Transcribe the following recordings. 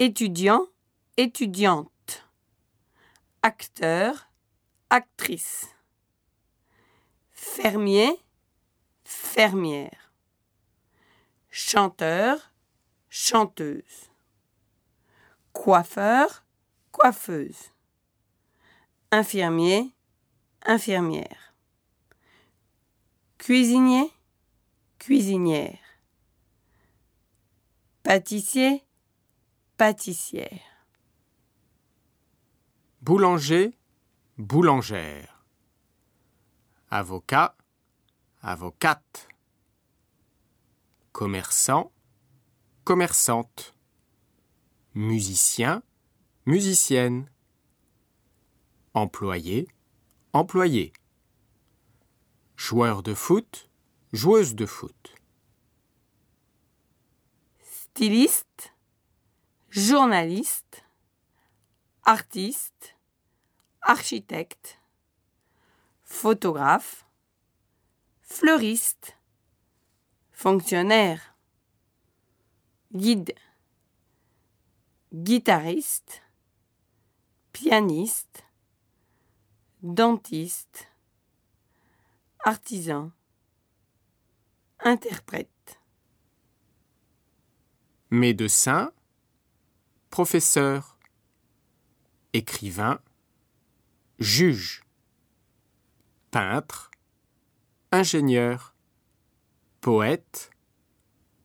étudiant, étudiante, acteur, actrice, fermier, fermière, chanteur, chanteuse, coiffeur, coiffeuse, infirmier, infirmière, cuisinier, cuisinière, pâtissier, pâtissière, boulanger, boulangère, avocat, avocate, commerçant, commerçante, musicien, musicienne, employé, employé, joueur de foot, joueuse de foot, styliste, journaliste, artiste, architecte, photographe, fleuriste, fonctionnaire, guide, guitariste, pianiste, dentiste, artisan, interprète. médecin, professeur, écrivain, juge, peintre, ingénieur, poète,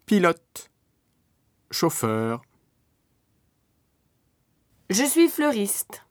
pilote, chauffeur, Je suis fleuriste.